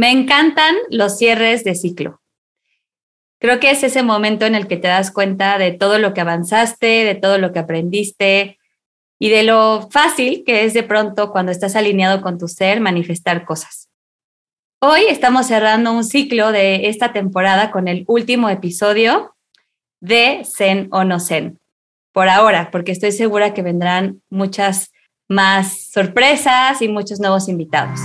Me encantan los cierres de ciclo. Creo que es ese momento en el que te das cuenta de todo lo que avanzaste, de todo lo que aprendiste y de lo fácil que es de pronto cuando estás alineado con tu ser manifestar cosas. Hoy estamos cerrando un ciclo de esta temporada con el último episodio de Zen o no Zen. Por ahora, porque estoy segura que vendrán muchas más sorpresas y muchos nuevos invitados.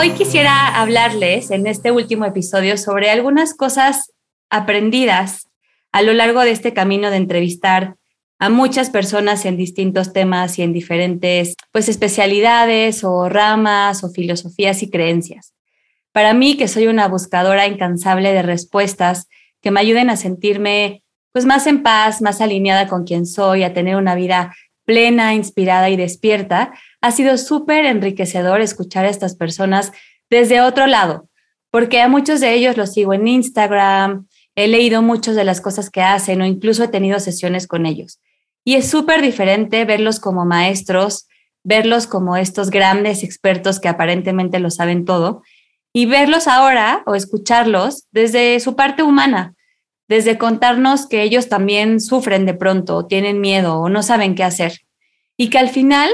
Hoy quisiera hablarles en este último episodio sobre algunas cosas aprendidas a lo largo de este camino de entrevistar a muchas personas en distintos temas y en diferentes pues especialidades o ramas o filosofías y creencias. Para mí, que soy una buscadora incansable de respuestas que me ayuden a sentirme pues más en paz, más alineada con quien soy, a tener una vida plena, inspirada y despierta, ha sido súper enriquecedor escuchar a estas personas desde otro lado, porque a muchos de ellos los sigo en Instagram, he leído muchas de las cosas que hacen o incluso he tenido sesiones con ellos. Y es súper diferente verlos como maestros, verlos como estos grandes expertos que aparentemente lo saben todo, y verlos ahora o escucharlos desde su parte humana, desde contarnos que ellos también sufren de pronto, tienen miedo o no saben qué hacer. Y que al final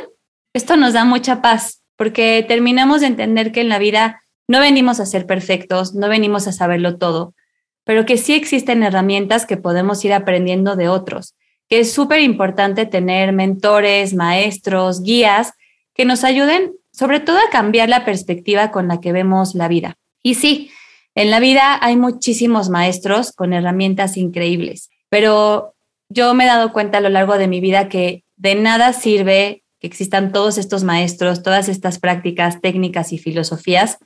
esto nos da mucha paz, porque terminamos de entender que en la vida no venimos a ser perfectos, no venimos a saberlo todo, pero que sí existen herramientas que podemos ir aprendiendo de otros que es súper importante tener mentores, maestros, guías que nos ayuden sobre todo a cambiar la perspectiva con la que vemos la vida. Y sí, en la vida hay muchísimos maestros con herramientas increíbles, pero yo me he dado cuenta a lo largo de mi vida que de nada sirve que existan todos estos maestros, todas estas prácticas, técnicas y filosofías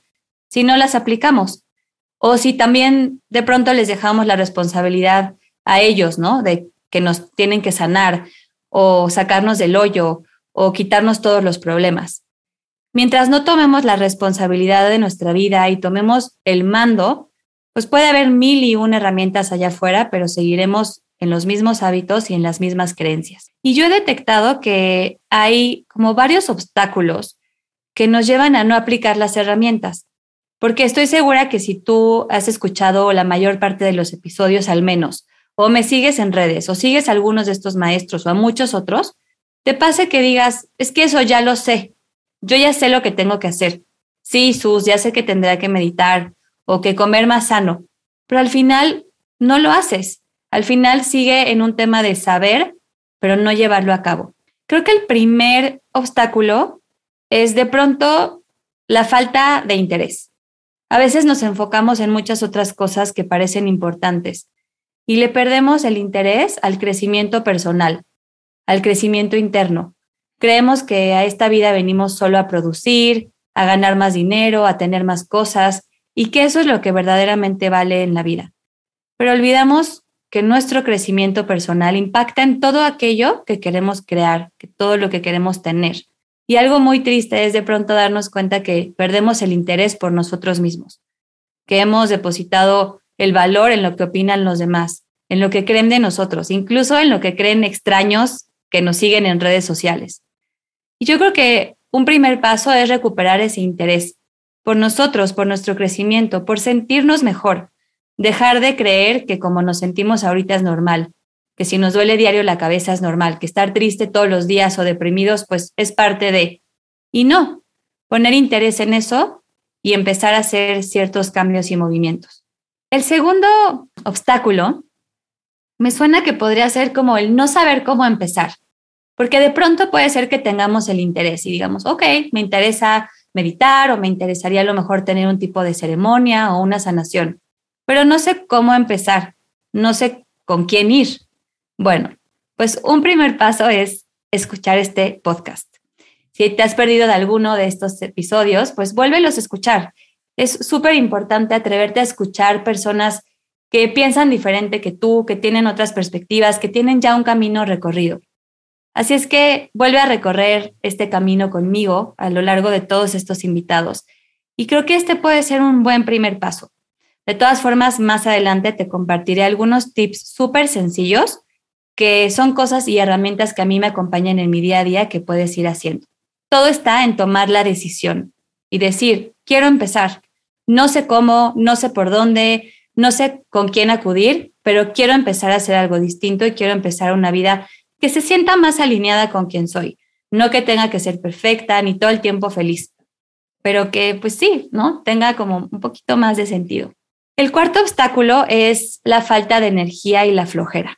si no las aplicamos. O si también de pronto les dejamos la responsabilidad a ellos, ¿no? De que nos tienen que sanar o sacarnos del hoyo o quitarnos todos los problemas. Mientras no tomemos la responsabilidad de nuestra vida y tomemos el mando, pues puede haber mil y una herramientas allá afuera, pero seguiremos en los mismos hábitos y en las mismas creencias. Y yo he detectado que hay como varios obstáculos que nos llevan a no aplicar las herramientas, porque estoy segura que si tú has escuchado la mayor parte de los episodios al menos, o me sigues en redes o sigues a algunos de estos maestros o a muchos otros, te pase que digas, es que eso ya lo sé, yo ya sé lo que tengo que hacer. Sí, Sus, ya sé que tendrá que meditar o que comer más sano, pero al final no lo haces. Al final sigue en un tema de saber, pero no llevarlo a cabo. Creo que el primer obstáculo es de pronto la falta de interés. A veces nos enfocamos en muchas otras cosas que parecen importantes, y le perdemos el interés al crecimiento personal, al crecimiento interno. Creemos que a esta vida venimos solo a producir, a ganar más dinero, a tener más cosas y que eso es lo que verdaderamente vale en la vida. Pero olvidamos que nuestro crecimiento personal impacta en todo aquello que queremos crear, que todo lo que queremos tener. Y algo muy triste es de pronto darnos cuenta que perdemos el interés por nosotros mismos, que hemos depositado el valor en lo que opinan los demás, en lo que creen de nosotros, incluso en lo que creen extraños que nos siguen en redes sociales. Y yo creo que un primer paso es recuperar ese interés por nosotros, por nuestro crecimiento, por sentirnos mejor, dejar de creer que como nos sentimos ahorita es normal, que si nos duele diario la cabeza es normal, que estar triste todos los días o deprimidos pues es parte de... Y no, poner interés en eso y empezar a hacer ciertos cambios y movimientos. El segundo obstáculo me suena que podría ser como el no saber cómo empezar, porque de pronto puede ser que tengamos el interés y digamos, ok, me interesa meditar o me interesaría a lo mejor tener un tipo de ceremonia o una sanación, pero no sé cómo empezar, no sé con quién ir. Bueno, pues un primer paso es escuchar este podcast. Si te has perdido de alguno de estos episodios, pues vuélvelos a escuchar es súper importante atreverte a escuchar personas que piensan diferente que tú, que tienen otras perspectivas, que tienen ya un camino recorrido. Así es que vuelve a recorrer este camino conmigo a lo largo de todos estos invitados Y creo que este puede ser un buen primer paso. De todas formas, más adelante te compartiré algunos tips súper sencillos que son cosas y herramientas que a mí me acompañan en mi día a día que puedes ir haciendo. Todo está en tomar la decisión y decir, quiero empezar. No sé cómo, no sé por dónde, no sé con quién acudir, pero quiero empezar a hacer algo distinto y quiero empezar una vida que se sienta más alineada con quien soy. No que tenga que ser perfecta ni todo el tiempo feliz, pero que pues sí, ¿no? Tenga como un poquito más de sentido. El cuarto obstáculo es la falta de energía y la flojera.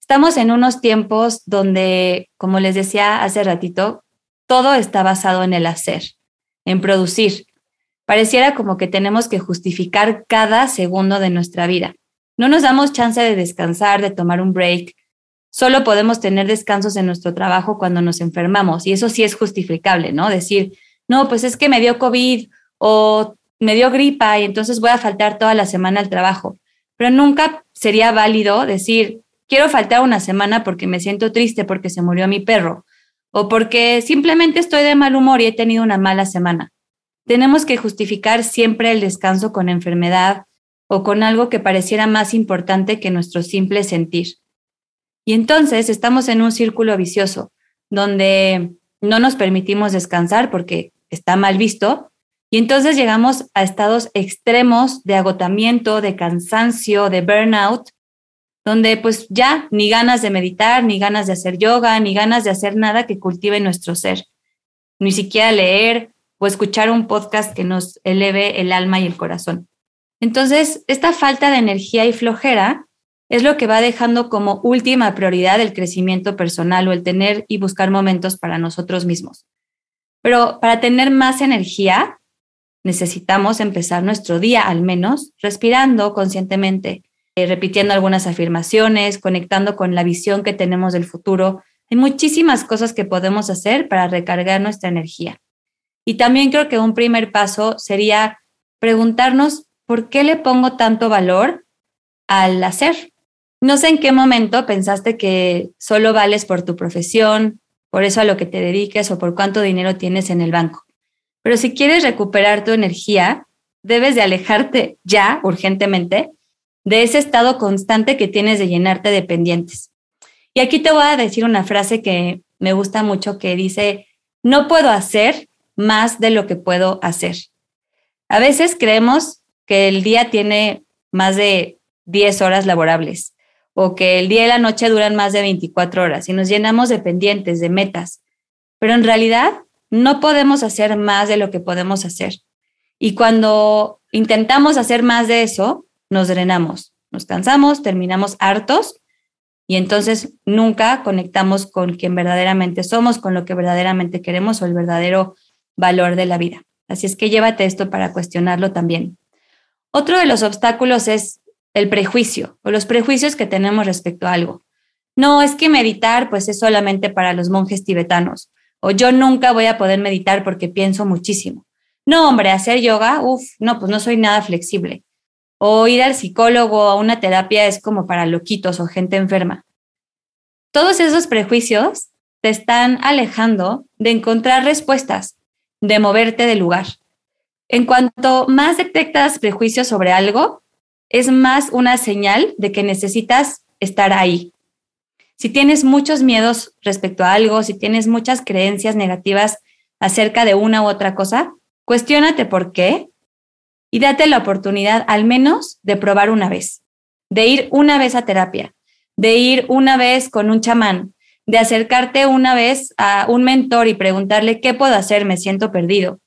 Estamos en unos tiempos donde, como les decía hace ratito, todo está basado en el hacer, en producir. Pareciera como que tenemos que justificar cada segundo de nuestra vida. No nos damos chance de descansar, de tomar un break. Solo podemos tener descansos en nuestro trabajo cuando nos enfermamos y eso sí es justificable, ¿no? Decir, no, pues es que me dio COVID o me dio gripa y entonces voy a faltar toda la semana al trabajo. Pero nunca sería válido decir, quiero faltar una semana porque me siento triste porque se murió mi perro o porque simplemente estoy de mal humor y he tenido una mala semana. Tenemos que justificar siempre el descanso con enfermedad o con algo que pareciera más importante que nuestro simple sentir. Y entonces estamos en un círculo vicioso donde no nos permitimos descansar porque está mal visto y entonces llegamos a estados extremos de agotamiento, de cansancio, de burnout, donde pues ya ni ganas de meditar, ni ganas de hacer yoga, ni ganas de hacer nada que cultive nuestro ser, ni siquiera leer o escuchar un podcast que nos eleve el alma y el corazón. Entonces, esta falta de energía y flojera es lo que va dejando como última prioridad el crecimiento personal o el tener y buscar momentos para nosotros mismos. Pero para tener más energía, necesitamos empezar nuestro día al menos respirando conscientemente, eh, repitiendo algunas afirmaciones, conectando con la visión que tenemos del futuro. Hay muchísimas cosas que podemos hacer para recargar nuestra energía. Y también creo que un primer paso sería preguntarnos por qué le pongo tanto valor al hacer. No sé en qué momento pensaste que solo vales por tu profesión, por eso a lo que te dediques o por cuánto dinero tienes en el banco. Pero si quieres recuperar tu energía, debes de alejarte ya, urgentemente, de ese estado constante que tienes de llenarte de pendientes. Y aquí te voy a decir una frase que me gusta mucho que dice, no puedo hacer más de lo que puedo hacer. A veces creemos que el día tiene más de 10 horas laborables o que el día y la noche duran más de 24 horas y nos llenamos de pendientes, de metas. Pero en realidad no podemos hacer más de lo que podemos hacer. Y cuando intentamos hacer más de eso, nos drenamos, nos cansamos, terminamos hartos y entonces nunca conectamos con quien verdaderamente somos, con lo que verdaderamente queremos o el verdadero valor de la vida. Así es que llévate esto para cuestionarlo también. Otro de los obstáculos es el prejuicio o los prejuicios que tenemos respecto a algo. No, es que meditar pues es solamente para los monjes tibetanos o yo nunca voy a poder meditar porque pienso muchísimo. No, hombre, hacer yoga, uff, no, pues no soy nada flexible. O ir al psicólogo o a una terapia es como para loquitos o gente enferma. Todos esos prejuicios te están alejando de encontrar respuestas, de moverte del lugar. En cuanto más detectas prejuicios sobre algo, es más una señal de que necesitas estar ahí, si tienes muchos miedos respecto a algo, si tienes muchas creencias negativas acerca de una u otra cosa, cuestiónate por qué y date la oportunidad al menos de probar una vez, de ir una vez a terapia, de ir una vez con un chamán, de acercarte una vez a un mentor y preguntarle qué puedo hacer, me siento perdido,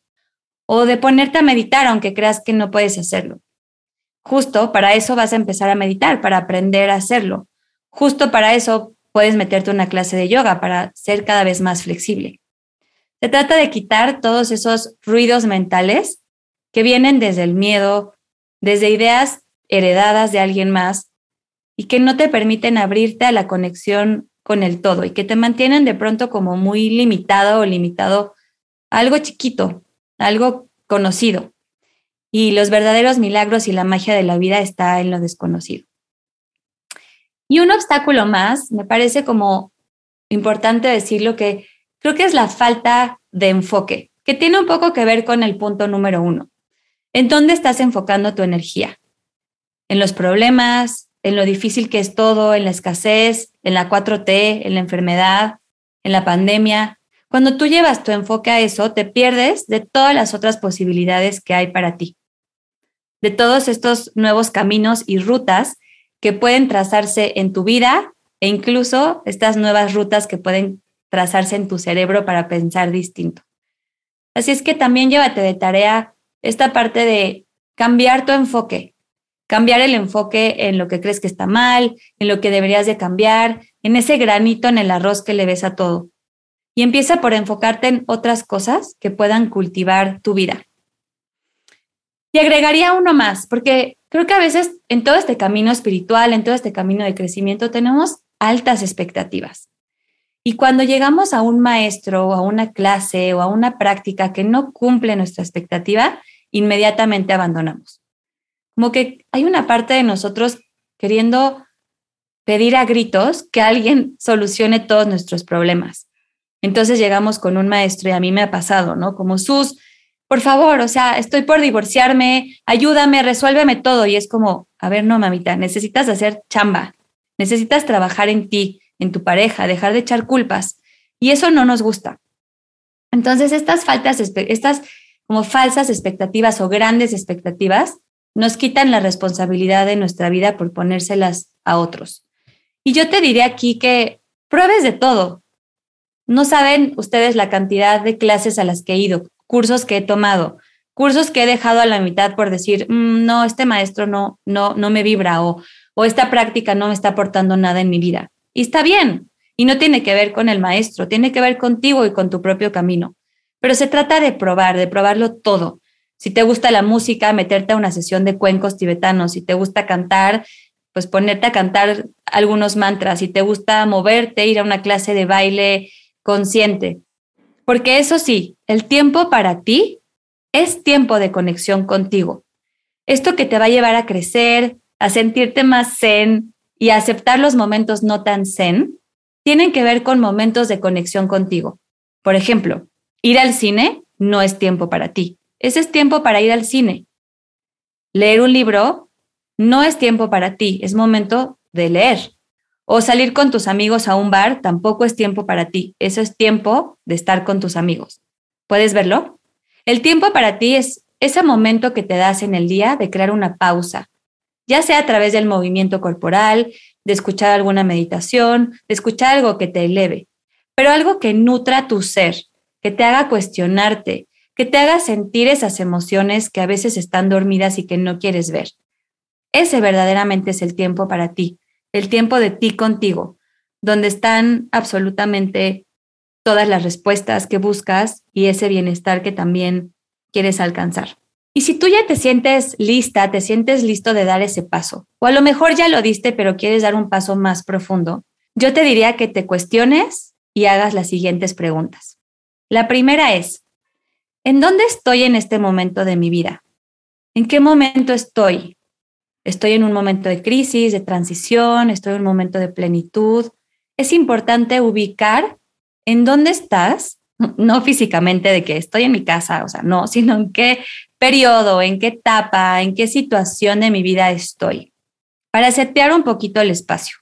o de ponerte a meditar aunque creas que no puedes hacerlo. Justo para eso vas a empezar a meditar, para aprender a hacerlo. Justo para eso puedes meterte una clase de yoga para ser cada vez más flexible. Se trata de quitar todos esos ruidos mentales que vienen desde el miedo, desde ideas heredadas de alguien más y que no te permiten abrirte a la conexión con el todo y que te mantienen de pronto como muy limitado o limitado a algo chiquito, algo conocido. Y los verdaderos milagros y la magia de la vida está en lo desconocido. Y un obstáculo más, me parece como importante decirlo, que creo que es la falta de enfoque. que tiene un poco que ver con el punto número uno. ¿En dónde estás enfocando tu energía? ¿En los problemas? ¿En lo difícil que es todo? ¿En la escasez? ¿En la 4T? ¿En la enfermedad? ¿En la pandemia? Cuando tú llevas tu enfoque a eso, te pierdes de todas las otras posibilidades que hay para ti, de todos estos nuevos caminos y rutas que pueden trazarse en tu vida e incluso estas nuevas rutas que pueden trazarse en tu cerebro para pensar distinto. Así es que también llévate de tarea esta parte de cambiar tu enfoque, cambiar el enfoque en lo que crees que está mal, en lo que deberías de cambiar, en ese granito en el arroz que le ves a todo. Y empieza por enfocarte en otras cosas que puedan cultivar tu vida. Y agregaría uno más, porque creo que a veces en todo este camino espiritual, en todo este camino de crecimiento, tenemos altas expectativas. Y cuando llegamos a un maestro o a una clase o a una práctica que no cumple nuestra expectativa, inmediatamente abandonamos. Como que hay una parte de nosotros queriendo pedir a gritos que alguien solucione todos nuestros problemas. Entonces llegamos con un maestro y a mí me ha pasado, ¿no? Como sus, por favor, o sea, estoy por divorciarme, ayúdame, resuélveme todo. Y es como, a ver, no, mamita, necesitas hacer chamba, necesitas trabajar en ti, en tu pareja, dejar de echar culpas. Y eso no nos gusta. Entonces, estas faltas, estas como falsas expectativas o grandes expectativas nos quitan la responsabilidad de nuestra vida por ponérselas a otros. Y yo te diré aquí que pruebes de todo. No saben ustedes la cantidad de clases a las que he ido, cursos que he tomado, cursos que he dejado a la mitad por decir, mm, no, este maestro no, no, no me vibra o, o esta práctica no me está aportando nada en mi vida. Y está bien. Y no tiene que ver con el maestro, tiene que ver contigo y con tu propio camino. Pero se trata de probar, de probarlo todo. Si te gusta la música, meterte a una sesión de cuencos tibetanos. Si te gusta cantar, pues ponerte a cantar algunos mantras. Si te gusta moverte, ir a una clase de baile consciente. Porque eso sí, el tiempo para ti es tiempo de conexión contigo. Esto que te va a llevar a crecer, a sentirte más zen, y aceptar los momentos no tan zen tienen que ver con momentos de conexión contigo. Por ejemplo, ir al cine no es tiempo para ti. Ese es tiempo para ir al cine. Leer un libro no es tiempo para ti, es momento de leer. O salir con tus amigos a un bar tampoco es tiempo para ti, eso es tiempo de estar con tus amigos. ¿Puedes verlo? El tiempo para ti es ese momento que te das en el día de crear una pausa, ya sea a través del movimiento corporal, de escuchar alguna meditación, de escuchar algo que te eleve, pero algo que nutra tu ser, que te haga cuestionarte, que te haga sentir esas emociones que a veces están dormidas y que no quieres ver. Ese verdaderamente es el tiempo para ti, el tiempo de ti contigo, donde están absolutamente todas las respuestas que buscas y ese bienestar que también quieres alcanzar. Y si tú ya te sientes lista, te sientes listo de dar ese paso, o a lo mejor ya lo diste, pero quieres dar un paso más profundo, yo te diría que te cuestiones y hagas las siguientes preguntas. La primera es, ¿en dónde estoy en este momento de mi vida? ¿En qué momento estoy? ¿Estoy en un momento de crisis, de transición? ¿Estoy en un momento de plenitud? Es importante ubicar en dónde estás no físicamente de que estoy en mi casa, o sea, no, sino en qué periodo, en qué etapa, en qué situación de mi vida estoy, para setear un poquito el espacio.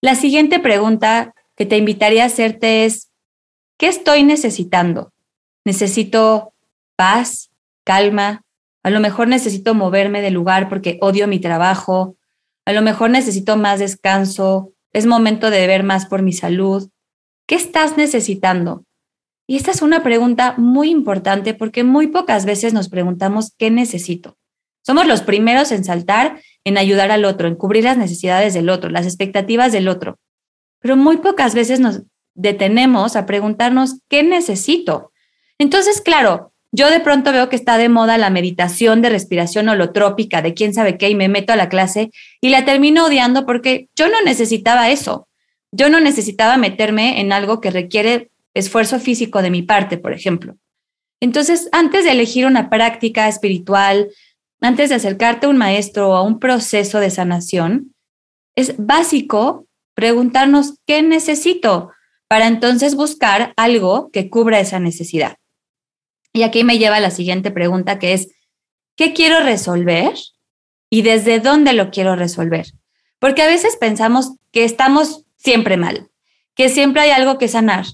La siguiente pregunta que te invitaría a hacerte es, ¿qué estoy necesitando? ¿Necesito paz, calma? A lo mejor necesito moverme de lugar porque odio mi trabajo. A lo mejor necesito más descanso. Es momento de ver más por mi salud. ¿Qué estás necesitando? Y esta es una pregunta muy importante porque muy pocas veces nos preguntamos qué necesito. Somos los primeros en saltar, en ayudar al otro, en cubrir las necesidades del otro, las expectativas del otro. Pero muy pocas veces nos detenemos a preguntarnos qué necesito. Entonces, claro, yo de pronto veo que está de moda la meditación de respiración holotrópica, de quién sabe qué, y me meto a la clase y la termino odiando porque yo no necesitaba eso. Yo no necesitaba meterme en algo que requiere esfuerzo físico de mi parte, por ejemplo. Entonces, antes de elegir una práctica espiritual, antes de acercarte a un maestro o a un proceso de sanación, es básico preguntarnos qué necesito para entonces buscar algo que cubra esa necesidad. Y aquí me lleva a la siguiente pregunta que es, ¿qué quiero resolver y desde dónde lo quiero resolver? Porque a veces pensamos que estamos siempre mal, que siempre hay algo que sanar,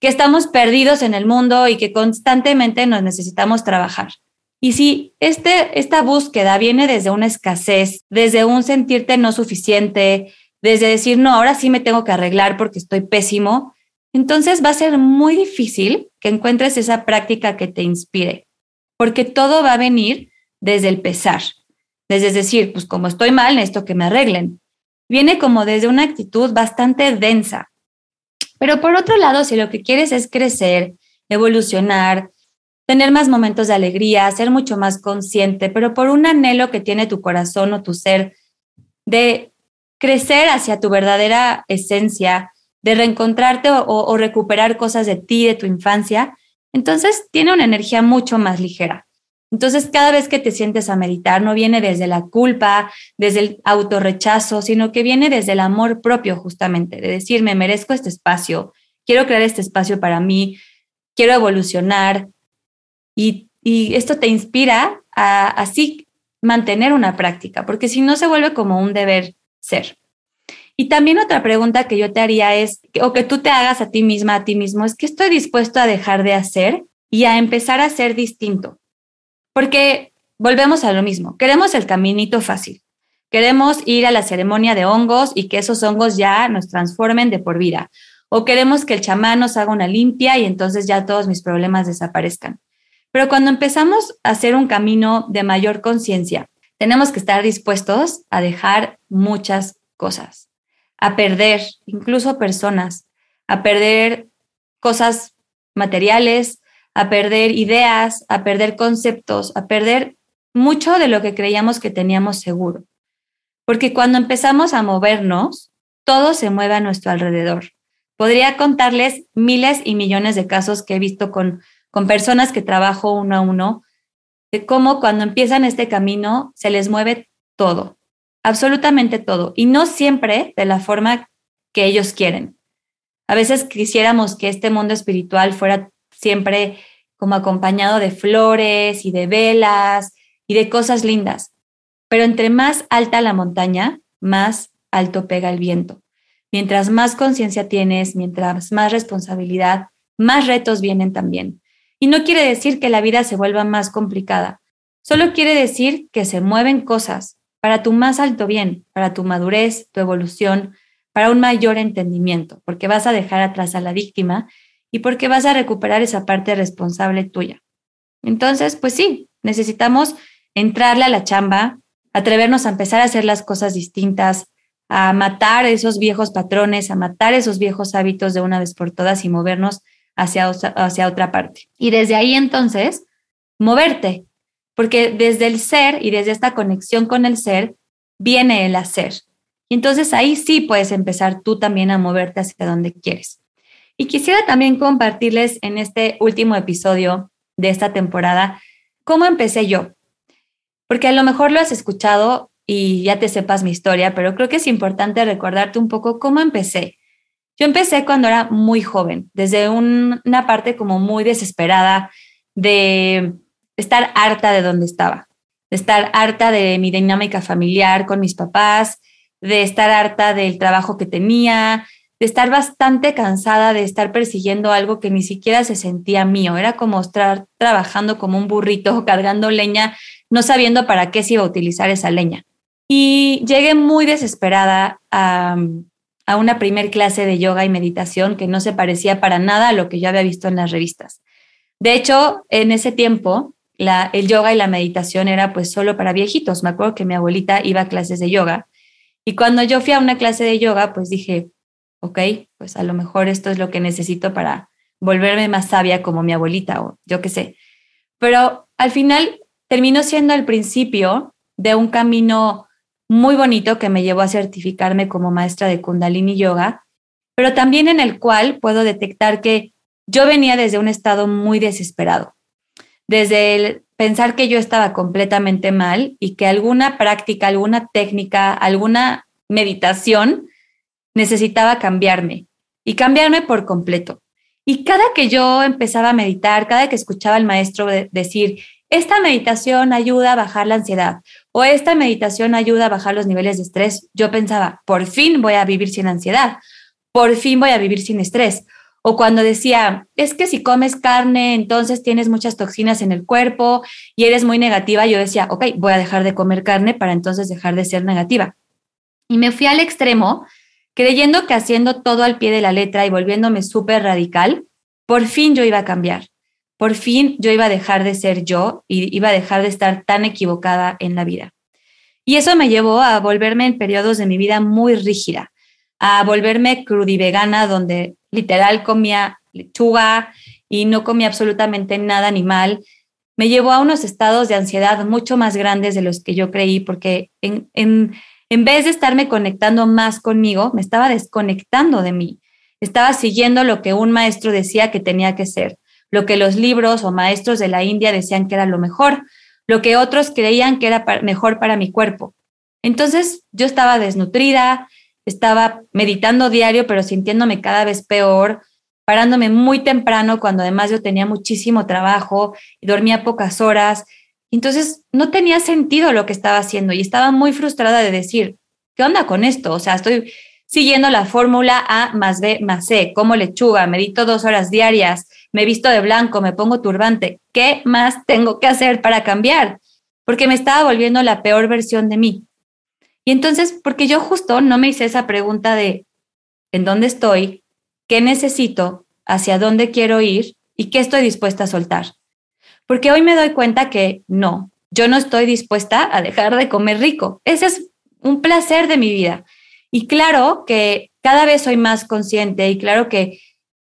que estamos perdidos en el mundo y que constantemente nos necesitamos trabajar. Y si este, esta búsqueda viene desde una escasez, desde un sentirte no suficiente, desde decir, no, ahora sí me tengo que arreglar porque estoy pésimo, entonces va a ser muy difícil que encuentres esa práctica que te inspire, porque todo va a venir desde el pesar, desde decir, pues como estoy mal, necesito que me arreglen. Viene como desde una actitud bastante densa. Pero por otro lado, si lo que quieres es crecer, evolucionar, tener más momentos de alegría, ser mucho más consciente, pero por un anhelo que tiene tu corazón o tu ser de crecer hacia tu verdadera esencia, de reencontrarte o, recuperar cosas de ti, de tu infancia, entonces tiene una energía mucho más ligera. Entonces, cada vez que te sientes a meditar, no viene desde la culpa, desde el autorrechazo, sino que viene desde el amor propio, justamente, de decir, me merezco este espacio, quiero crear este espacio para mí, quiero evolucionar. Y, y esto te inspira a así mantener una práctica, porque si no se vuelve como un deber ser. Y también otra pregunta que yo te haría es, o que tú te hagas a ti misma, a ti mismo, es que estoy dispuesto a dejar de hacer y a empezar a ser distinto. Porque volvemos a lo mismo, queremos el caminito fácil. Queremos ir a la ceremonia de hongos y que esos hongos ya nos transformen de por vida. O queremos que el chamán nos haga una limpia y entonces ya todos mis problemas desaparezcan. Pero cuando empezamos a hacer un camino de mayor conciencia, tenemos que estar dispuestos a dejar muchas cosas, a perder incluso personas, a perder cosas materiales, a perder ideas, a perder conceptos, a perder mucho de lo que creíamos que teníamos seguro. Porque cuando empezamos a movernos, todo se mueve a nuestro alrededor. Podría contarles miles y millones de casos que he visto con, con personas que trabajo uno a uno, de cómo cuando empiezan este camino se les mueve todo, absolutamente todo, y no siempre de la forma que ellos quieren. A veces quisiéramos que este mundo espiritual fuera siempre como acompañado de flores y de velas y de cosas lindas, pero entre más alta la montaña, más alto pega el viento. Mientras más conciencia tienes, mientras más responsabilidad, más retos vienen también. Y no quiere decir que la vida se vuelva más complicada, solo quiere decir que se mueven cosas para tu más alto bien, para tu madurez, tu evolución, para un mayor entendimiento, porque vas a dejar atrás a la víctima y porque vas a recuperar esa parte responsable tuya. Entonces, pues sí, necesitamos entrarle a la chamba, atrevernos a empezar a hacer las cosas distintas, a matar esos viejos patrones, a matar esos viejos hábitos de una vez por todas y movernos hacia, hacia otra parte. Y desde ahí entonces, moverte, porque desde el ser y desde esta conexión con el ser viene el hacer. Y entonces ahí sí puedes empezar tú también a moverte hacia donde quieres. Y quisiera también compartirles en este último episodio de esta temporada cómo empecé yo. Porque a lo mejor lo has escuchado y ya te sepas mi historia, pero creo que es importante recordarte un poco cómo empecé. Yo empecé cuando era muy joven, desde una parte como muy desesperada de estar harta de donde estaba, de estar harta de mi dinámica familiar con mis papás, de estar harta del trabajo que tenía, de estar bastante cansada de estar persiguiendo algo que ni siquiera se sentía mío. Era como estar trabajando como un burrito, cargando leña, no sabiendo para qué se iba a utilizar esa leña. Y llegué muy desesperada a, una primer clase de yoga y meditación que no se parecía para nada a lo que yo había visto en las revistas. De hecho, en ese tiempo, la, el yoga y la meditación era pues solo para viejitos. Me acuerdo que mi abuelita iba a clases de yoga y cuando yo fui a una clase de yoga, pues dije, ok, pues a lo mejor esto es lo que necesito para volverme más sabia como mi abuelita o yo qué sé. Pero al final terminó siendo el principio de un camino muy bonito que me llevó a certificarme como maestra de Kundalini Yoga, pero también en el cual puedo detectar que yo venía desde un estado muy desesperado, desde el pensar que yo estaba completamente mal y que alguna práctica, alguna técnica, alguna meditación necesitaba cambiarme y cambiarme por completo. Y cada que yo empezaba a meditar, cada que escuchaba al maestro decir, esta meditación ayuda a bajar la ansiedad o esta meditación ayuda a bajar los niveles de estrés, yo pensaba, por fin voy a vivir sin ansiedad, por fin voy a vivir sin estrés. O cuando decía, es que si comes carne, entonces tienes muchas toxinas en el cuerpo y eres muy negativa, yo decía, ok, voy a dejar de comer carne para entonces dejar de ser negativa. Y me fui al extremo, creyendo que haciendo todo al pie de la letra y volviéndome súper radical, por fin yo iba a cambiar. Por fin yo iba a dejar de ser yo y iba a dejar de estar tan equivocada en la vida. Y eso me llevó a volverme en periodos de mi vida muy rígida, a volverme crudivegana, donde literal comía lechuga y no comía absolutamente nada animal. Me llevó a unos estados de ansiedad mucho más grandes de los que yo creí, porque en, en, en vez de estarme conectando más conmigo, me estaba desconectando de mí. Estaba siguiendo lo que un maestro decía que tenía que ser, lo que los libros o maestros de la India decían que era lo mejor, lo que otros creían que era mejor para mi cuerpo. Entonces yo estaba desnutrida, estaba meditando diario, pero sintiéndome cada vez peor, parándome muy temprano cuando además yo tenía muchísimo trabajo y dormía pocas horas. Entonces no tenía sentido lo que estaba haciendo y estaba muy frustrada de decir, ¿qué onda con esto? O sea, estoy siguiendo la fórmula A más B más C, como lechuga, medito dos horas diarias, me visto de blanco, me pongo turbante. ¿Qué más tengo que hacer para cambiar? Porque me estaba volviendo la peor versión de mí. Y entonces, porque yo justo no me hice esa pregunta de ¿en dónde estoy? ¿Qué necesito? ¿Hacia dónde quiero ir? ¿Y qué estoy dispuesta a soltar? Porque hoy me doy cuenta que no, yo no estoy dispuesta a dejar de comer rico. Ese es un placer de mi vida. Y claro que cada vez soy más consciente y claro que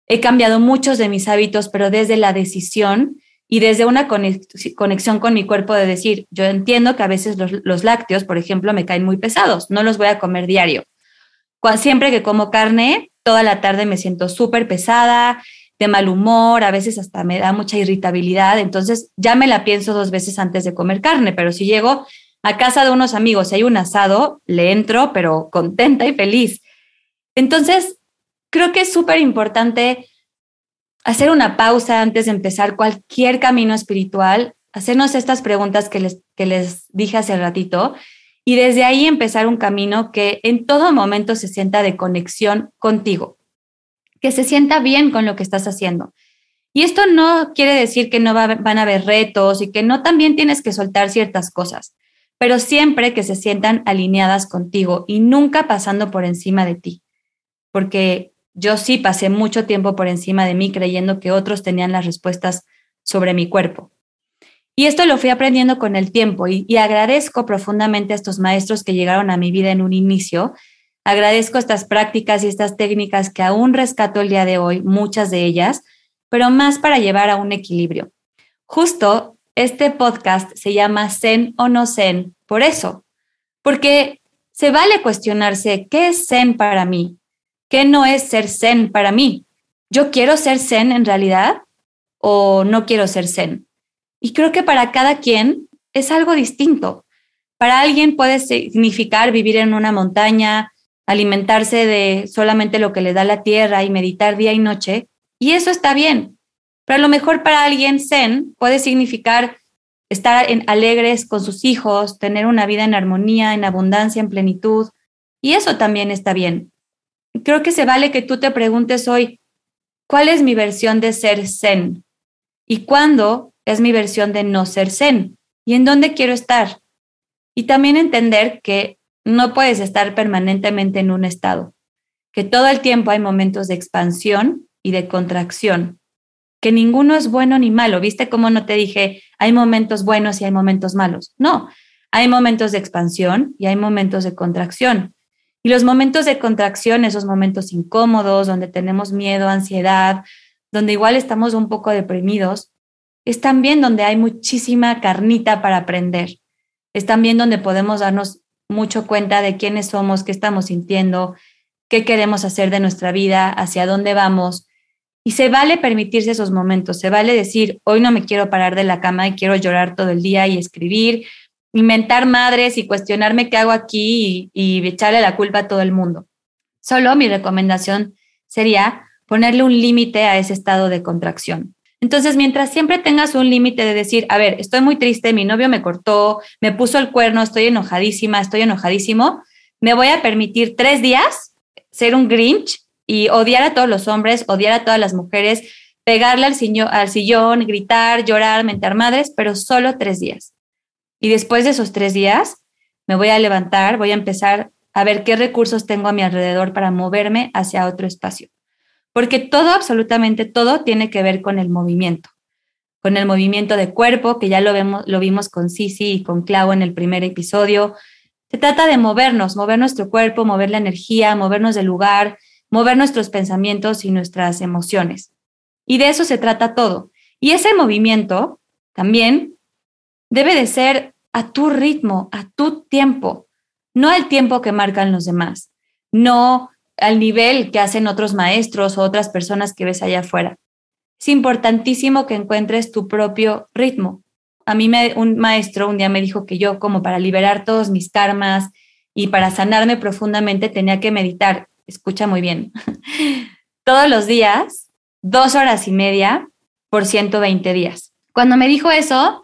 he cambiado muchos de mis hábitos, pero desde la decisión y desde una conexión con mi cuerpo de decir, yo entiendo que a veces los, lácteos, por ejemplo, me caen muy pesados, no los voy a comer diario. Siempre que como carne, toda la tarde me siento súper pesada, de mal humor, a veces hasta me da mucha irritabilidad, entonces ya me la pienso dos veces antes de comer carne, pero si llego a casa de unos amigos y hay un asado, le entro, pero contenta y feliz. Entonces, creo que es súper importante hacer una pausa antes de empezar cualquier camino espiritual, hacernos estas preguntas que les, que les dije hace ratito y desde ahí empezar un camino que en todo momento se sienta de conexión contigo, que se sienta bien con lo que estás haciendo. Y esto no quiere decir que no van a haber retos y que no también tienes que soltar ciertas cosas, pero siempre que se sientan alineadas contigo y nunca pasando por encima de ti. Porque yo sí pasé mucho tiempo por encima de mí creyendo que otros tenían las respuestas sobre mi cuerpo. Y esto lo fui aprendiendo con el tiempo y, agradezco profundamente a estos maestros que llegaron a mi vida en un inicio. Agradezco estas prácticas y estas técnicas que aún rescato el día de hoy, muchas de ellas, pero más para llevar a un equilibrio. Justo este podcast se llama Zen o no Zen por eso, porque se vale cuestionarse qué es Zen para mí, ¿Qué no es ser zen para mí? ¿Yo quiero ser zen en realidad o no quiero ser zen? Y creo que para cada quien es algo distinto. Para alguien puede significar vivir en una montaña, alimentarse de solamente lo que le da la tierra y meditar día y noche, y eso está bien. Pero a lo mejor para alguien zen puede significar estar en alegres con sus hijos, tener una vida en armonía, en abundancia, en plenitud, y eso también está bien creo que se vale que tú te preguntes hoy, ¿cuál es mi versión de ser zen? ¿Y cuándo es mi versión de no ser zen? ¿Y en dónde quiero estar? Y también entender que no puedes estar permanentemente en un estado, que todo el tiempo hay momentos de expansión y de contracción, que ninguno es bueno ni malo. ¿Viste cómo no te dije, hay momentos buenos y hay momentos malos? No, hay momentos de expansión y hay momentos de contracción. Y los momentos de contracción, esos momentos incómodos, donde tenemos miedo, ansiedad, donde igual estamos un poco deprimidos, es también donde hay muchísima carnita para aprender. Es también donde podemos darnos mucho cuenta de quiénes somos, qué estamos sintiendo, qué queremos hacer de nuestra vida, hacia dónde vamos. Y se vale permitirse esos momentos, se vale decir, hoy no me quiero parar de la cama y quiero llorar todo el día y escribir inventar madres y cuestionarme qué hago aquí y, echarle la culpa a todo el mundo. Solo mi recomendación sería ponerle un límite a ese estado de contracción. Entonces, mientras siempre tengas un límite de decir, a ver, estoy muy triste, mi novio me cortó, me puso el cuerno, estoy enojadísima, estoy enojadísimo, me voy a permitir tres días ser un Grinch y odiar a todos los hombres, odiar a todas las mujeres, pegarle al, al sillón, gritar, llorar, mentar madres, pero solo tres días. Y después de esos tres días, me voy a levantar, voy a empezar a ver qué recursos tengo a mi alrededor para moverme hacia otro espacio. Porque todo, absolutamente todo, tiene que ver con el movimiento. Con el movimiento de cuerpo, que ya lo, vemos, lo vimos con Sisi y con Clau en el primer episodio. Se trata de movernos, mover nuestro cuerpo, mover la energía, movernos del lugar, mover nuestros pensamientos y nuestras emociones. Y de eso se trata todo. Y ese movimiento también debe de ser a tu ritmo, a tu tiempo, no al tiempo que marcan los demás, no al nivel que hacen otros maestros o otras personas que ves allá afuera. Es importantísimo que encuentres tu propio ritmo. A mí un maestro un día me dijo que yo, como para liberar todos mis karmas y para sanarme profundamente, tenía que meditar, escucha muy bien, todos los días, dos horas y media por 120 días. Cuando me dijo eso,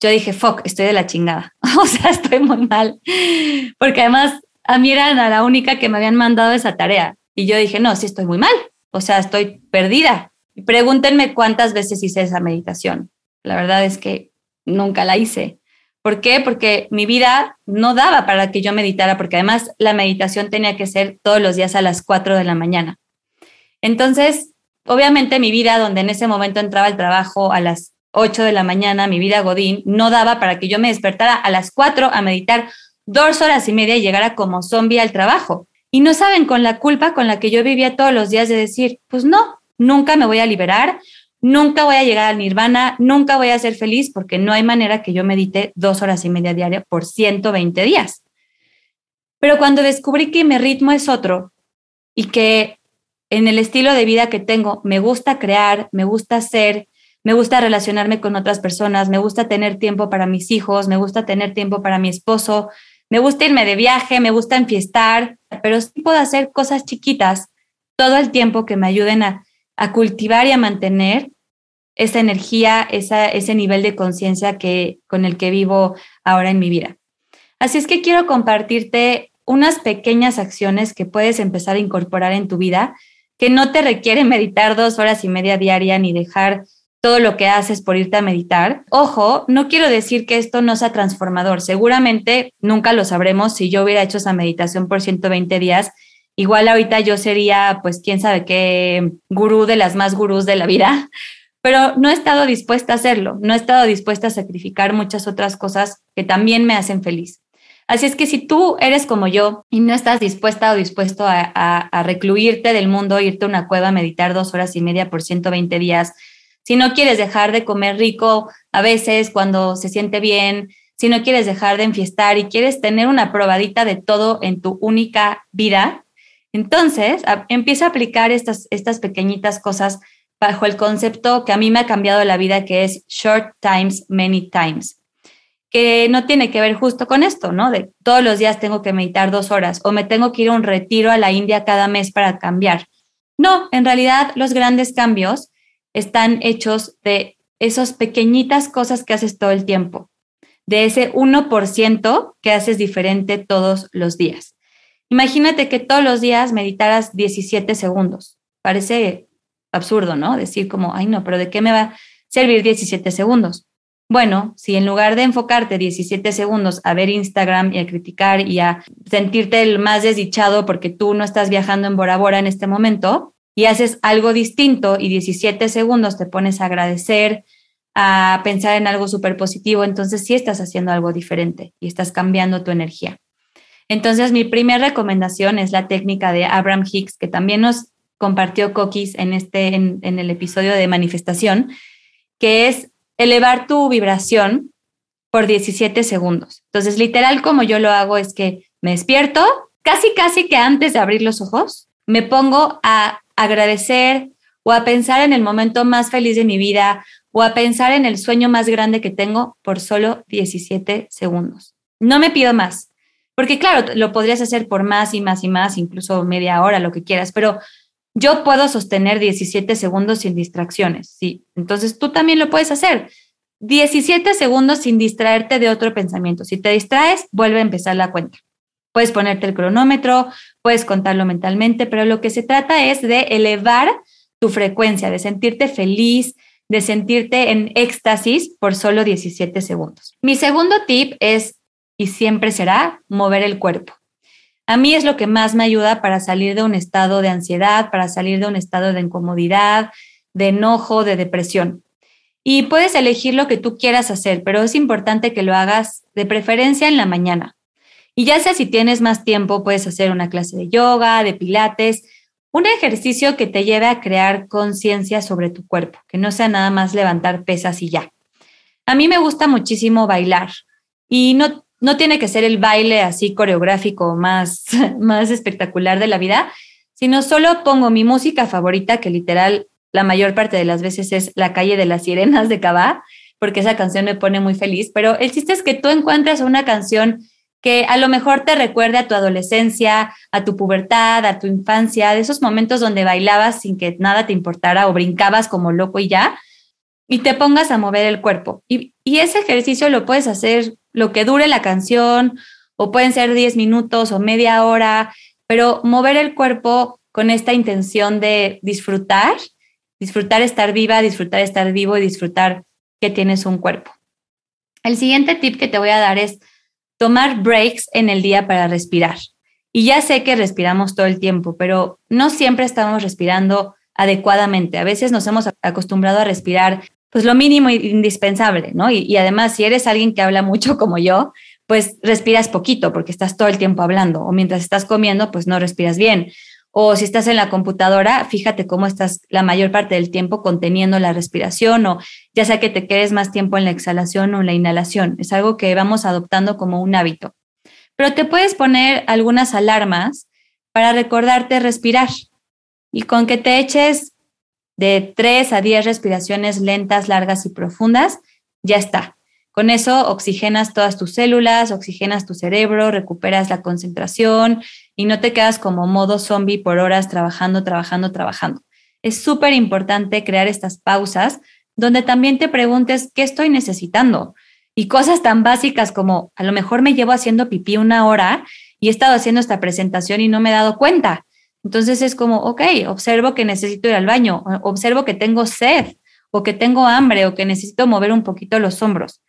yo dije, fuck, estoy de la chingada. o sea, estoy muy mal. Porque además a mí era la única que me habían mandado esa tarea. Y yo dije, no, sí estoy muy mal. O sea, estoy perdida. Pregúntenme cuántas veces hice esa meditación. La verdad es que nunca la hice. ¿Por qué? Porque mi vida no daba para que yo meditara, porque además la meditación tenía que ser todos los días a las 4 de la mañana. Entonces, obviamente mi vida, donde en ese momento entraba el trabajo a las 8 de la mañana, mi vida Godín, no daba para que yo me despertara a las 4 a meditar dos horas y media y llegara como zombie al trabajo. Y no saben con la culpa con la que yo vivía todos los días de decir, pues no, nunca me voy a liberar, nunca voy a llegar al nirvana, nunca voy a ser feliz porque no hay manera que yo medite dos horas y media diaria por 120 días. Pero cuando descubrí que mi ritmo es otro y que en el estilo de vida que tengo me gusta crear, me gusta hacer, me gusta relacionarme con otras personas, me gusta tener tiempo para mis hijos, me gusta tener tiempo para mi esposo, me gusta irme de viaje, me gusta enfiestar, pero sí puedo hacer cosas chiquitas todo el tiempo que me ayuden a, cultivar y a mantener esa energía, esa, ese nivel de conciencia que, con el que vivo ahora en mi vida. Así es que quiero compartirte unas pequeñas acciones que puedes empezar a incorporar en tu vida, que no te requieren meditar dos horas y media diaria ni dejar todo lo que haces por irte a meditar. Ojo, no quiero decir que esto no sea transformador. Seguramente nunca lo sabremos si yo hubiera hecho esa meditación por 120 días. Igual ahorita yo sería, pues, quién sabe qué gurú de las más gurús de la vida, pero no he estado dispuesta a hacerlo. No he estado dispuesta a sacrificar muchas otras cosas que también me hacen feliz. Así es que si tú eres como yo y no estás dispuesta o dispuesto a, a recluirte del mundo, irte a una cueva a meditar dos horas y media por 120 días, si no quieres dejar de comer rico a veces cuando se siente bien, si no quieres dejar de enfiestar y quieres tener una probadita de todo en tu única vida, entonces empieza a aplicar estas, estas pequeñitas cosas bajo el concepto que a mí me ha cambiado la vida, que es short times, many times, que no tiene que ver justo con esto, ¿no? De todos los días tengo que meditar dos horas o me tengo que ir a un retiro a la India cada mes para cambiar. No, en realidad los grandes cambios están hechos de esas pequeñitas cosas que haces todo el tiempo, de ese 1% que haces diferente todos los días. Imagínate que todos los días meditaras 17 segundos. Parece absurdo, ¿no? Decir como, ay no, pero ¿de qué me va a servir 17 segundos? Bueno, si en lugar de enfocarte 17 segundos a ver Instagram y a criticar y a sentirte el más desdichado porque tú no estás viajando en Bora Bora en este momento, y haces algo distinto y 17 segundos te pones a agradecer, a pensar en algo súper positivo, entonces sí estás haciendo algo diferente y estás cambiando tu energía. Entonces, mi primera recomendación es la técnica de Abraham Hicks, que también nos compartió Coquis en, este, en, en el episodio de manifestación, que es elevar tu vibración por 17 segundos. Entonces, literal, como yo lo hago es que me despierto, casi, casi que antes de abrir los ojos, me pongo a agradecer o a pensar en el momento más feliz de mi vida o a pensar en el sueño más grande que tengo por solo 17 segundos. No me pido más, porque claro, lo podrías hacer por más y más y más, incluso media hora, lo que quieras, pero yo puedo sostener 17 segundos sin distracciones, sí. Entonces tú también lo puedes hacer. 17 segundos sin distraerte de otro pensamiento. Si te distraes, vuelve a empezar la cuenta. Puedes ponerte el cronómetro, puedes contarlo mentalmente, pero lo que se trata es de elevar tu frecuencia, de sentirte feliz, de sentirte en éxtasis por solo 17 segundos. Mi segundo tip es, y siempre será, mover el cuerpo. A mí es lo que más me ayuda para salir de un estado de ansiedad, para salir de un estado de incomodidad, de enojo, de depresión. Y puedes elegir lo que tú quieras hacer, pero es importante que lo hagas de preferencia en la mañana. Y ya sea si tienes más tiempo, puedes hacer una clase de yoga, de pilates, un ejercicio que te lleve a crear conciencia sobre tu cuerpo, que no sea nada más levantar pesas y ya. A mí me gusta muchísimo bailar y no no tiene que ser el baile así coreográfico más, más espectacular de la vida, sino solo pongo mi música favorita, que literal la mayor parte de las veces es La calle de las sirenas de Cabá, porque esa canción me pone muy feliz, pero el chiste es que tú encuentres una canción que a lo mejor te recuerde a tu adolescencia, a tu pubertad, a tu infancia, de esos momentos donde bailabas sin que nada te importara o brincabas como loco y ya, y te pongas a mover el cuerpo. Y, y ese ejercicio lo puedes hacer lo que dure la canción, o pueden ser 10 minutos o media hora, pero mover el cuerpo con esta intención de disfrutar, disfrutar estar viva, disfrutar estar vivo y disfrutar que tienes un cuerpo. El siguiente tip que te voy a dar es tomar breaks en el día para respirar. Y ya sé que respiramos todo el tiempo, pero no siempre estamos respirando adecuadamente. A veces nos hemos acostumbrado a respirar pues lo mínimo indispensable, ¿no? Y, además, si eres alguien que habla mucho como yo, pues respiras poquito porque estás todo el tiempo hablando o mientras estás comiendo, pues no respiras bien. O si estás en la computadora, fíjate cómo estás la mayor parte del tiempo conteniendo la respiración o ya sea que te quedes más tiempo en la exhalación o en la inhalación. Es algo que vamos adoptando como un hábito. Pero te puedes poner algunas alarmas para recordarte respirar. Y con que te eches de 3 a 10 respiraciones lentas, largas y profundas, ya está. Con eso oxigenas todas tus células, oxigenas tu cerebro, recuperas la concentración y no te quedas como modo zombie por horas trabajando, trabajando, trabajando. Es súper importante crear estas pausas donde también te preguntes qué estoy necesitando y cosas tan básicas como a lo mejor me llevo haciendo pipí una hora y he estado haciendo esta presentación y no me he dado cuenta. Entonces es como, ok, observo que necesito ir al baño, observo que tengo sed o que tengo hambre o que necesito mover un poquito los hombros.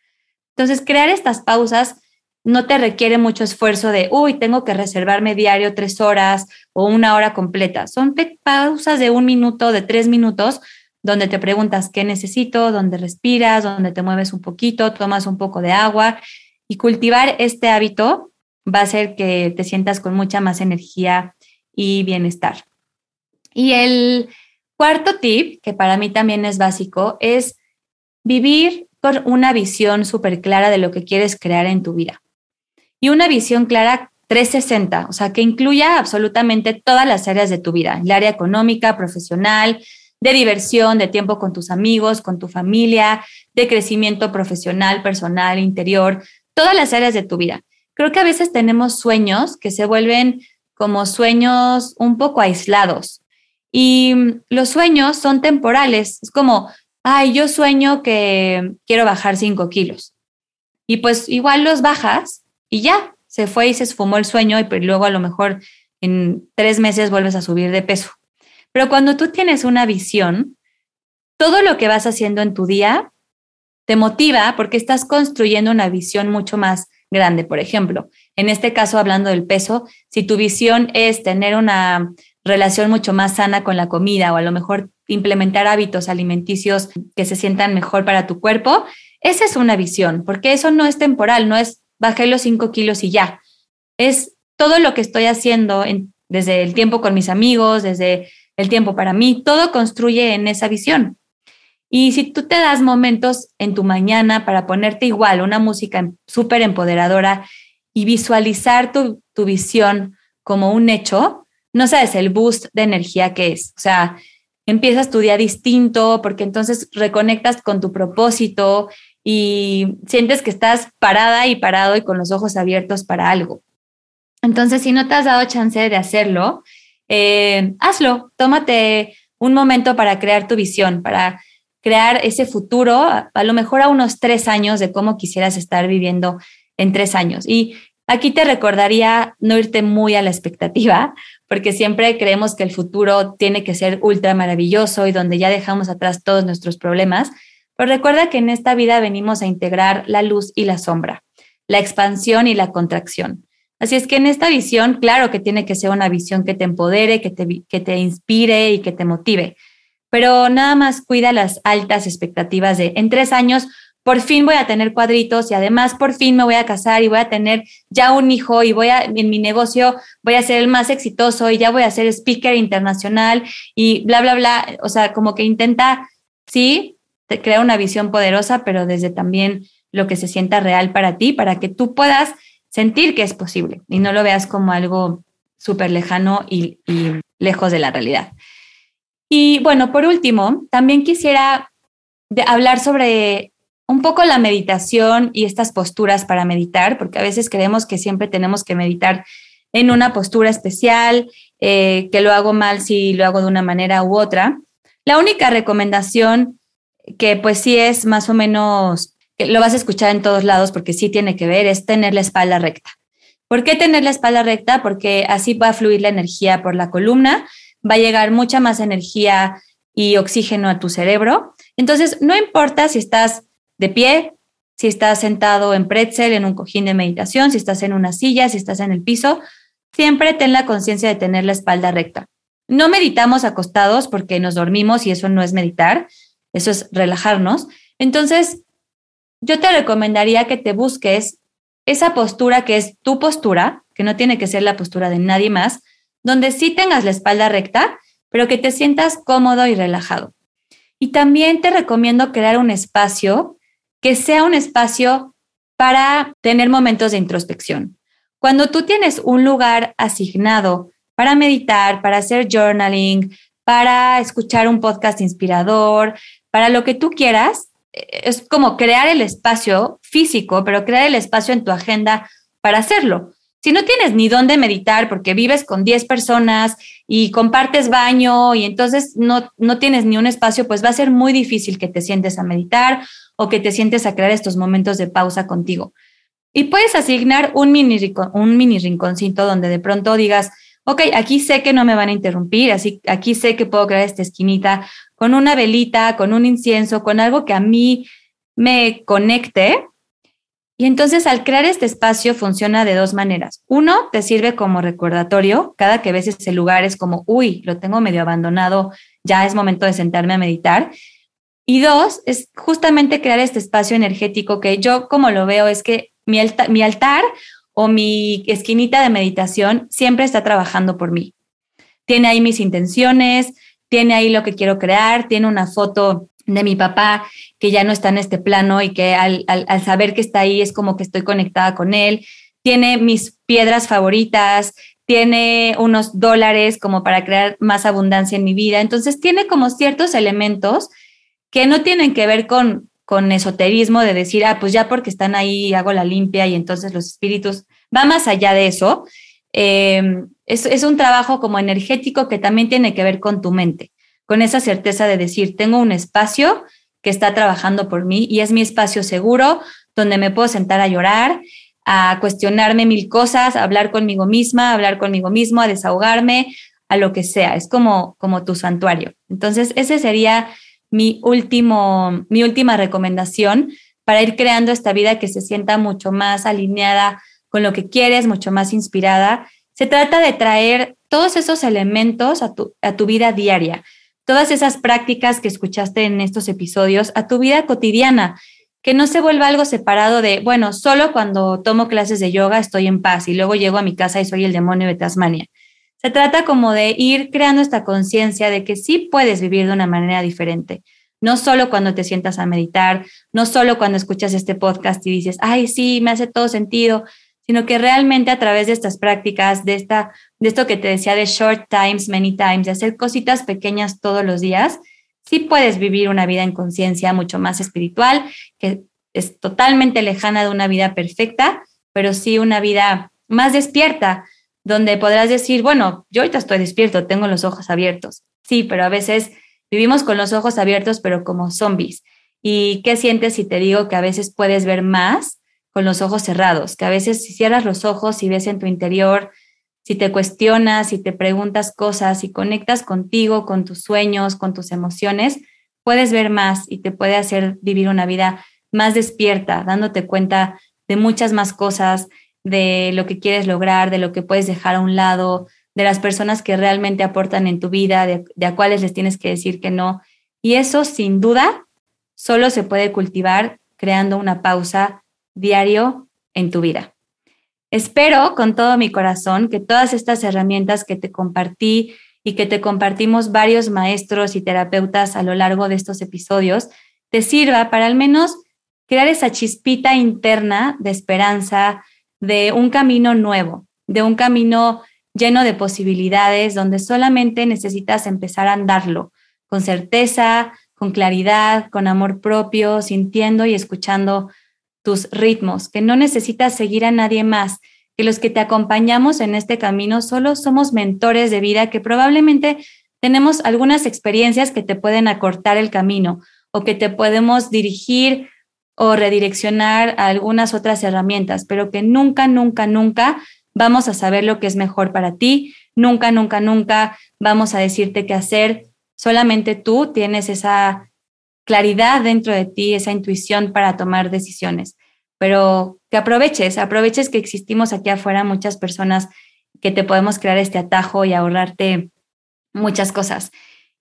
Entonces, crear estas pausas no te requiere mucho esfuerzo de, uy, tengo que reservarme diario tres horas o una hora completa. Son pausas de un minuto, de tres minutos, donde te preguntas qué necesito, donde respiras, donde te mueves un poquito, tomas un poco de agua y cultivar este hábito va a hacer que te sientas con mucha más energía y bienestar. Y el cuarto tip, que para mí también es básico, es vivir con una visión súper clara de lo que quieres crear en tu vida. Y una visión clara 360, o sea, que incluya absolutamente todas las áreas de tu vida, el área económica, profesional, de diversión, de tiempo con tus amigos, con tu familia, de crecimiento profesional, personal, interior, todas las áreas de tu vida. Creo que a veces tenemos sueños que se vuelven como sueños un poco aislados. Y los sueños son temporales. Es como, ay, yo sueño que quiero bajar cinco kilos. Y pues igual los bajas y ya, se fue y se esfumó el sueño y pues luego a lo mejor en tres meses vuelves a subir de peso. Pero cuando tú tienes una visión, todo lo que vas haciendo en tu día te motiva porque estás construyendo una visión mucho más grande. Por ejemplo, en este caso, hablando del peso, si tu visión es tener una relación mucho más sana con la comida o a lo mejor implementar hábitos alimenticios que se sientan mejor para tu cuerpo, esa es una visión, porque eso no es temporal, no es bajé los cinco kilos y ya. Es todo lo que estoy haciendo desde el tiempo con mis amigos, desde el tiempo para mí, todo construye en esa visión. Y si tú te das momentos en tu mañana para ponerte igual una música súper empoderadora y visualizar tu, tu visión como un hecho, no sabes el boost de energía que es. O sea, empiezas tu día distinto porque entonces reconectas con tu propósito y sientes que estás parada y parado y con los ojos abiertos para algo. Entonces, si no te has dado chance de hacerlo, eh, hazlo, tómate un momento para crear tu visión, para crear ese futuro, a, lo mejor a unos tres años de cómo quisieras estar viviendo en tres años. Y aquí te recordaría no irte muy a la expectativa, porque siempre creemos que el futuro tiene que ser ultra maravilloso y donde ya dejamos atrás todos nuestros problemas. Pero recuerda que en esta vida venimos a integrar la luz y la sombra, la expansión y la contracción. Así es que en esta visión, claro que tiene que ser una visión que te empodere, que te, que te inspire y que te motive, pero nada más cuida las altas expectativas de en tres años por fin voy a tener cuadritos y además por fin me voy a casar y voy a tener ya un hijo y voy a, en mi negocio voy a ser el más exitoso y ya voy a ser speaker internacional y bla, bla, bla. O sea, como que intenta, sí, te crea una visión poderosa, pero desde también lo que se sienta real para ti, para que tú puedas sentir que es posible y no lo veas como algo súper lejano y, lejos de la realidad. Y bueno, por último, también quisiera hablar sobre un poco la meditación y estas posturas para meditar, porque a veces creemos que siempre tenemos que meditar en una postura especial, eh, que lo hago mal si lo hago de una manera u otra. La única recomendación que pues sí es más o menos, lo vas a escuchar en todos lados porque sí tiene que ver, es tener la espalda recta. ¿Por qué tener la espalda recta? Porque así va a fluir la energía por la columna, va a llegar mucha más energía y oxígeno a tu cerebro. Entonces, no importa si estás de pie, si estás sentado en pretzel, en un cojín de meditación, si estás en una silla, si estás en el piso, siempre ten la conciencia de tener la espalda recta. No meditamos acostados porque nos dormimos y eso no es meditar, eso es relajarnos. Entonces, yo te recomendaría que te busques esa postura que es tu postura, que no tiene que ser la postura de nadie más, donde sí tengas la espalda recta, pero que te sientas cómodo y relajado. Y también te recomiendo crear un espacio que sea un espacio para tener momentos de introspección. Cuando tú tienes un lugar asignado para meditar, para hacer journaling, para escuchar un podcast inspirador, para lo que tú quieras, eh, es como crear el espacio físico, pero crear el espacio en tu agenda para hacerlo. Si no tienes ni dónde meditar porque vives con 10 personas y compartes baño y entonces no, no tienes ni un espacio, pues va a ser muy difícil que te sientes a meditar o que te sientes a crear estos momentos de pausa contigo. Y puedes asignar un mini, un mini rinconcito donde de pronto digas, ok, aquí sé que no me van a interrumpir, así aquí sé que puedo crear esta esquinita con una velita, con un incienso, con algo que a mí me conecte y entonces al crear este espacio funciona de dos maneras. Uno, te sirve como recordatorio. Cada que ves ese lugar es como, uy, lo tengo medio abandonado, ya es momento de sentarme a meditar. Y dos, es justamente crear este espacio energético que yo como lo veo es que mi, mi altar o mi esquinita de meditación siempre está trabajando por mí. Tiene ahí mis intenciones, tiene ahí lo que quiero crear, tiene una foto de mi papá que ya no está en este plano y que al, saber que está ahí es como que estoy conectada con él. Tiene mis piedras favoritas, tiene unos dólares como para crear más abundancia en mi vida. Entonces tiene como ciertos elementos que no tienen que ver con, con esoterismo de decir, ah, pues ya porque están ahí hago la limpia y entonces los espíritus, va más allá de eso. Eh, es, un trabajo como energético que también tiene que ver con tu mente con esa certeza de decir, tengo un espacio que está trabajando por mí y es mi espacio seguro donde me puedo sentar a llorar, a cuestionarme mil cosas, a hablar conmigo misma, a hablar conmigo mismo, a desahogarme, a lo que sea. Es como, como tu santuario. Entonces, ese sería mi, último, mi última recomendación para ir creando esta vida que se sienta mucho más alineada con lo que quieres, mucho más inspirada. Se trata de traer todos esos elementos a tu, a tu vida diaria todas esas prácticas que escuchaste en estos episodios a tu vida cotidiana, que no se vuelva algo separado de, bueno, solo cuando tomo clases de yoga estoy en paz y luego llego a mi casa y soy el demonio de Tasmania. Se trata como de ir creando esta conciencia de que sí puedes vivir de una manera diferente. No solo cuando te sientas a meditar, no solo cuando escuchas este podcast y dices, ay, sí, me hace todo sentido, sino que realmente a través de estas prácticas, de, esta, de esto que te decía de short times, many times, de hacer cositas pequeñas todos los días, sí puedes vivir una vida en conciencia mucho más espiritual, que es totalmente lejana de una vida perfecta, pero sí una vida más despierta, donde podrás decir, bueno, yo ahorita estoy despierto, tengo los ojos abiertos. Sí, pero a veces vivimos con los ojos abiertos, pero como zombies. ¿Y qué sientes si te digo que a veces puedes ver más con los ojos cerrados? Que a veces si cierras los ojos y ves en tu interior, si te cuestionas, si te preguntas cosas, si conectas contigo, con tus sueños, con tus emociones, puedes ver más y te puede hacer vivir una vida más despierta, dándote cuenta de muchas más cosas, de lo que quieres lograr, de lo que puedes dejar a un lado, de las personas que realmente aportan en tu vida, de, a cuáles les tienes que decir que no. Y eso, sin duda, solo se puede cultivar creando una pausa diario en tu vida. Espero con todo mi corazón que todas estas herramientas que te compartí y que te compartimos varios maestros y terapeutas a lo largo de estos episodios te sirva para al menos crear esa chispita interna de esperanza, de un camino nuevo, de un camino lleno de posibilidades donde solamente necesitas empezar a andarlo con certeza, con claridad, con amor propio, sintiendo y escuchando tus ritmos, que no necesitas seguir a nadie más, que los que te acompañamos en este camino solo somos mentores de vida que probablemente tenemos algunas experiencias que te pueden acortar el camino o que te podemos dirigir o redireccionar a algunas otras herramientas, pero que nunca, nunca, nunca vamos a saber lo que es mejor para ti, nunca, nunca, nunca vamos a decirte qué hacer, solamente tú tienes esa claridad dentro de ti, esa intuición para tomar decisiones, pero que aproveches, aproveches que existimos aquí afuera muchas personas que te podemos crear este atajo y ahorrarte muchas cosas.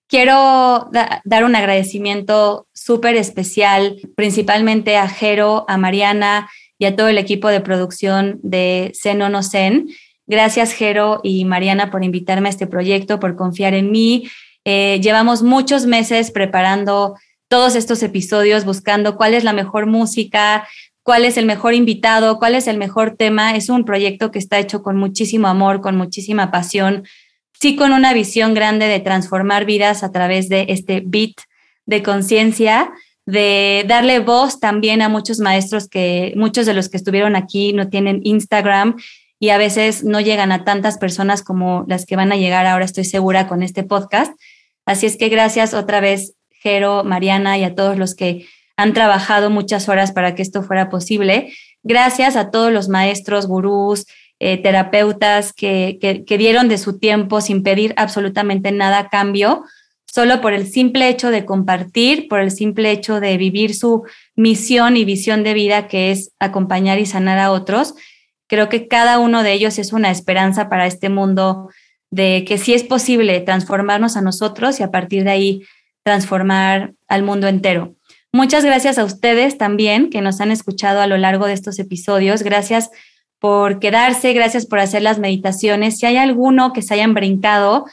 Quiero dar un agradecimiento súper especial, principalmente a Jero, a Mariana y a todo el equipo de producción de Zen o No Zen. Gracias, Jero y Mariana, por invitarme a este proyecto, por confiar en mí. Eh, llevamos muchos meses preparando todos estos episodios, buscando cuál es la mejor música, cuál es el mejor invitado, cuál es el mejor tema. Es un proyecto que está hecho con muchísimo amor, con muchísima pasión, sí con una visión grande de transformar vidas a través de este beat de conciencia, de darle voz también a muchos maestros que muchos de los que estuvieron aquí no tienen Instagram y a veces no llegan a tantas personas como las que van a llegar ahora, estoy segura, con este podcast. Así es que gracias otra vez, Jero, Mariana y a todos los que han trabajado muchas horas para que esto fuera posible. Gracias a todos los maestros, gurús, eh, terapeutas que, que, dieron de su tiempo sin pedir absolutamente nada a cambio, solo por el simple hecho de compartir, por el simple hecho de vivir su misión y visión de vida, que es acompañar y sanar a otros. Creo que cada uno de ellos es una esperanza para este mundo de que sí es posible transformarnos a nosotros y a partir de ahí transformar al mundo entero. Muchas gracias a ustedes también que nos han escuchado a lo largo de estos episodios. Gracias por quedarse, gracias por hacer las meditaciones. Si hay alguno que se hayan brincado,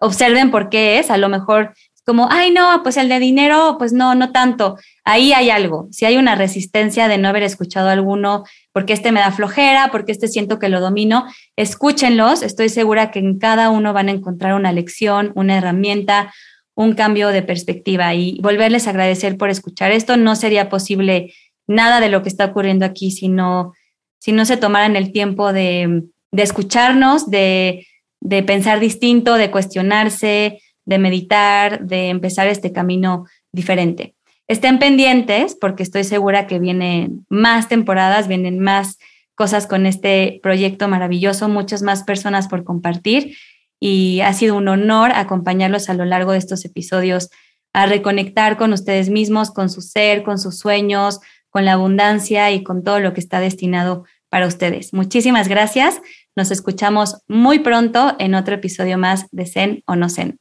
observen por qué es. A lo mejor como, ay, no, pues el de dinero, pues no, no tanto. Ahí hay algo. Si hay una resistencia de no haber escuchado alguno, porque este me da flojera, porque este siento que lo domino, escúchenlos. Estoy segura que en cada uno van a encontrar una lección, una herramienta, un cambio de perspectiva y volverles a agradecer por escuchar esto. No sería posible nada de lo que está ocurriendo aquí si no si no se tomaran el tiempo de, escucharnos, de, de, pensar distinto, de cuestionarse, de meditar, de empezar este camino diferente. Estén pendientes porque estoy segura que vienen más temporadas, vienen más cosas con este proyecto maravilloso, muchas más personas por compartir y ha sido un honor acompañarlos a lo largo de estos episodios a reconectar con ustedes mismos, con su ser, con sus sueños, con la abundancia y con todo lo que está destinado para ustedes. Muchísimas gracias. Nos escuchamos muy pronto en otro episodio más de Zen o No Zen.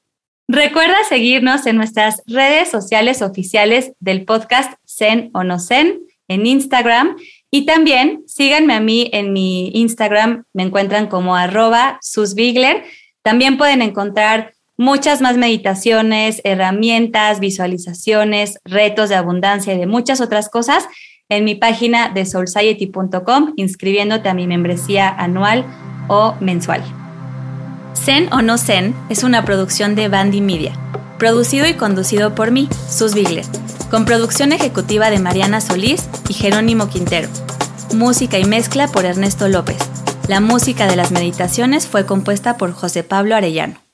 Recuerda seguirnos en nuestras redes sociales oficiales del podcast Zen o No Zen en Instagram y también síganme a mí en mi Instagram, me encuentran como arroba susbigler. También pueden encontrar muchas más meditaciones, herramientas, visualizaciones, retos de abundancia y de muchas otras cosas en mi página de soulsociety.com inscribiéndote a mi membresía anual o mensual. Zen o no Zen es una producción de Bandy Media, producido y conducido por mí, Sus Bigler, con producción ejecutiva de Mariana Solís y Jerónimo Quintero. Música y mezcla por Ernesto López. La música de las meditaciones fue compuesta por José Pablo Arellano.